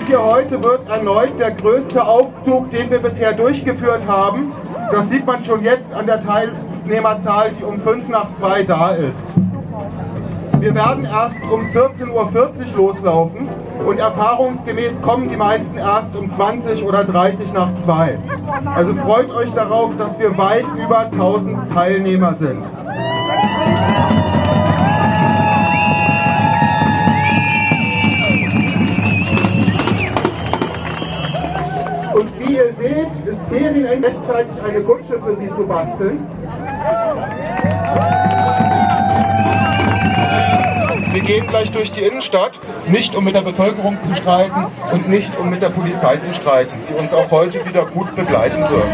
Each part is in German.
Das hier heute wird erneut der größte Aufzug, den wir bisher durchgeführt haben. Das sieht man schon jetzt an der Teilnehmerzahl, die um 5 nach 2 da ist. Wir werden erst um 14.40 Uhr loslaufen und erfahrungsgemäß kommen die meisten erst um 20 oder 30 nach 2. Also freut euch darauf, dass wir weit über 1000 Teilnehmer sind. Seht, ist Berin rechtzeitig eine Kutsche für Sie zu basteln. Wir gehen gleich durch die Innenstadt, nicht um mit der Bevölkerung zu streiten und nicht um mit der Polizei zu streiten, die uns auch heute wieder gut begleiten wird.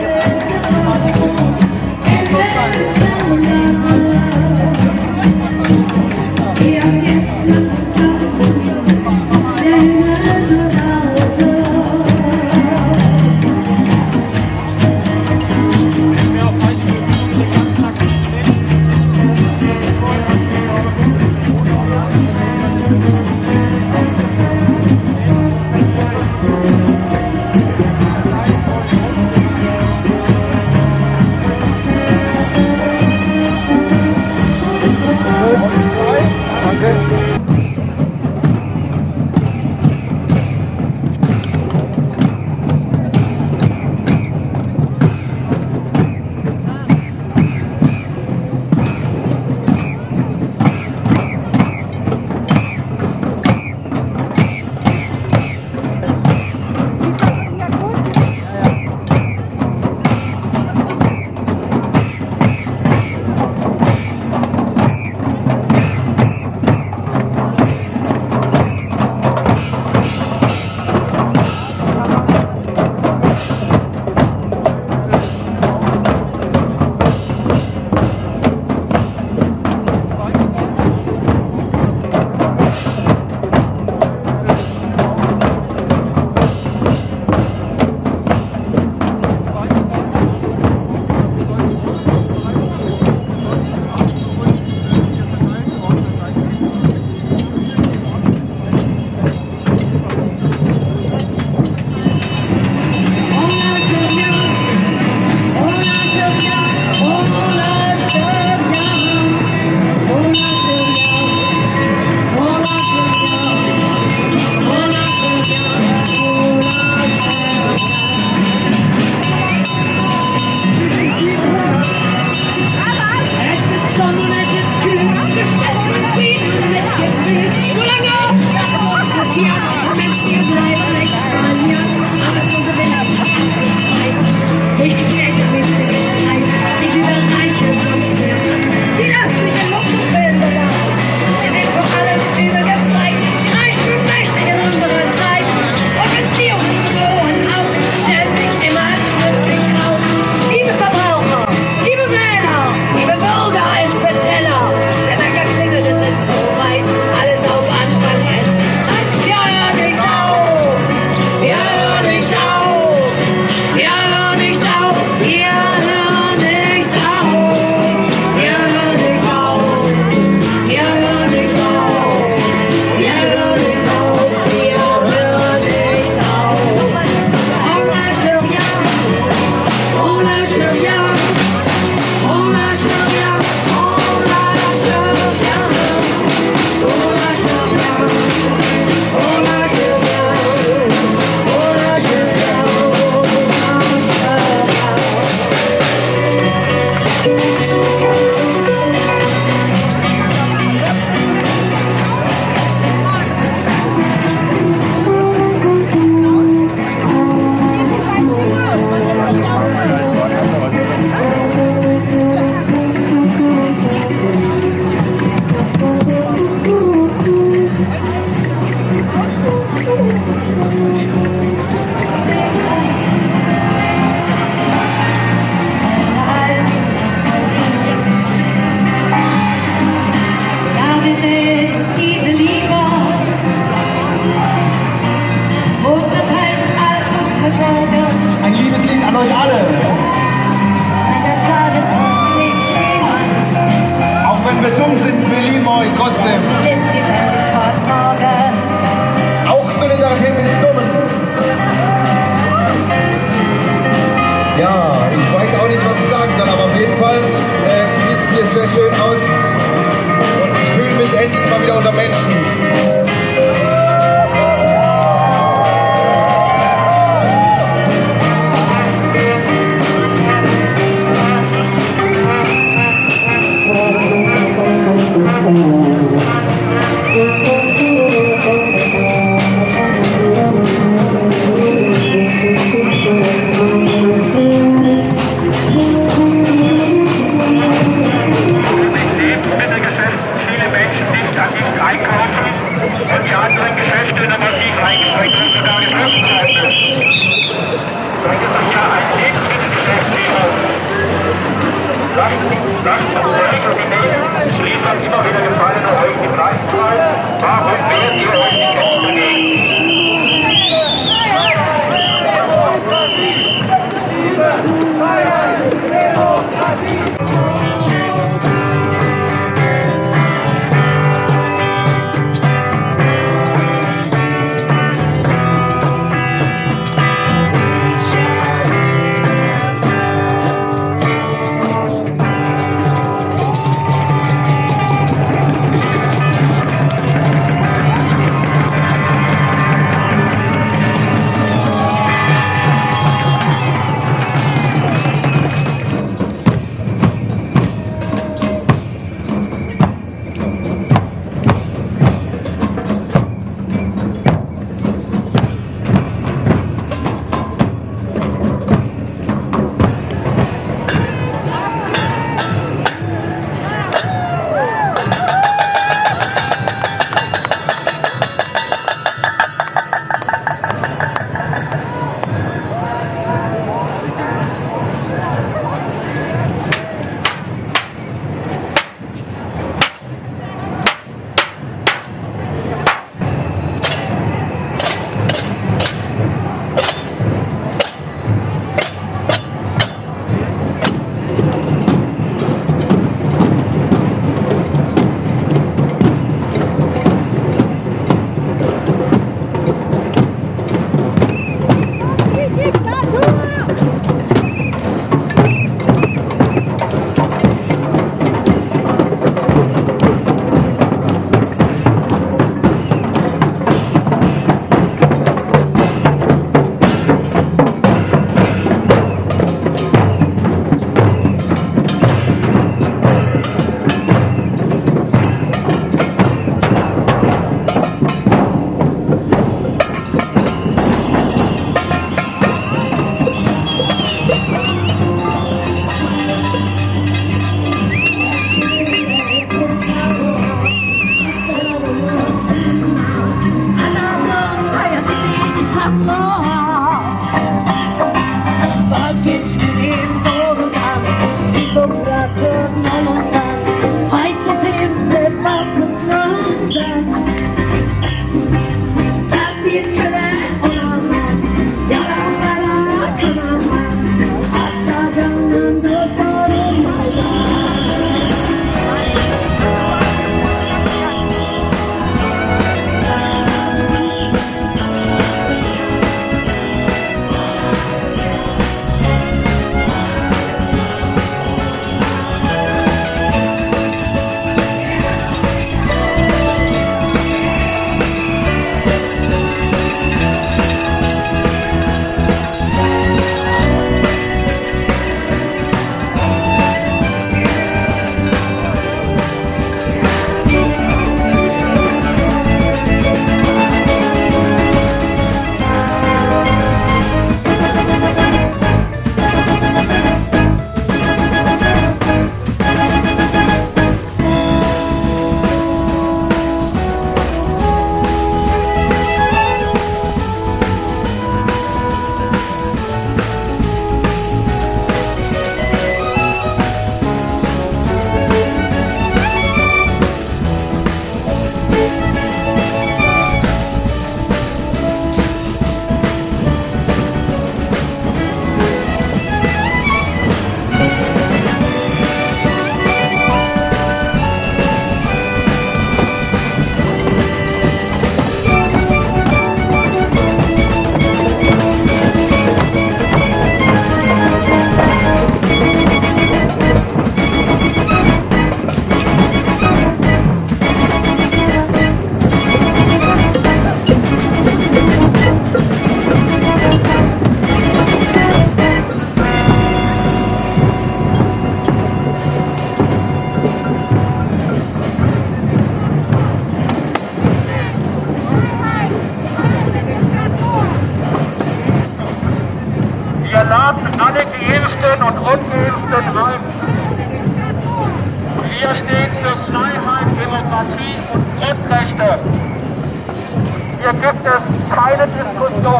Ja, ich weiß auch nicht, was ich sagen soll, aber auf jeden Fall äh, sieht es hier sehr schön aus und ich fühle mich endlich mal wieder unter Menschen.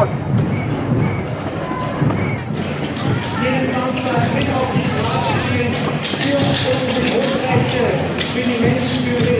Tag. Jeden Samstag mit auf die Straße gehen für unsere Grundrechte, für die Menschenwürde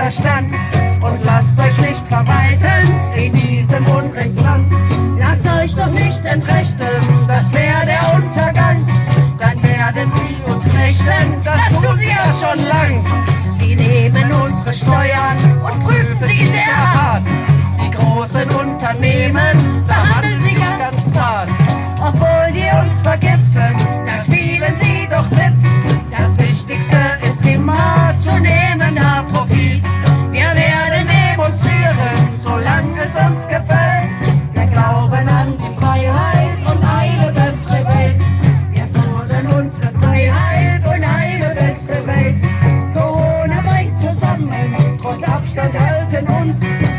der Und lasst euch nicht verwalten in diesem Unrechtsland. Lasst euch doch nicht entrechten, das wäre der Untergang. Dann werden sie uns knechten, das, das tun wir schon lang. Sie nehmen unsere Steuern und prüfen sie sehr hart. Die großen Unternehmen Abstand halten und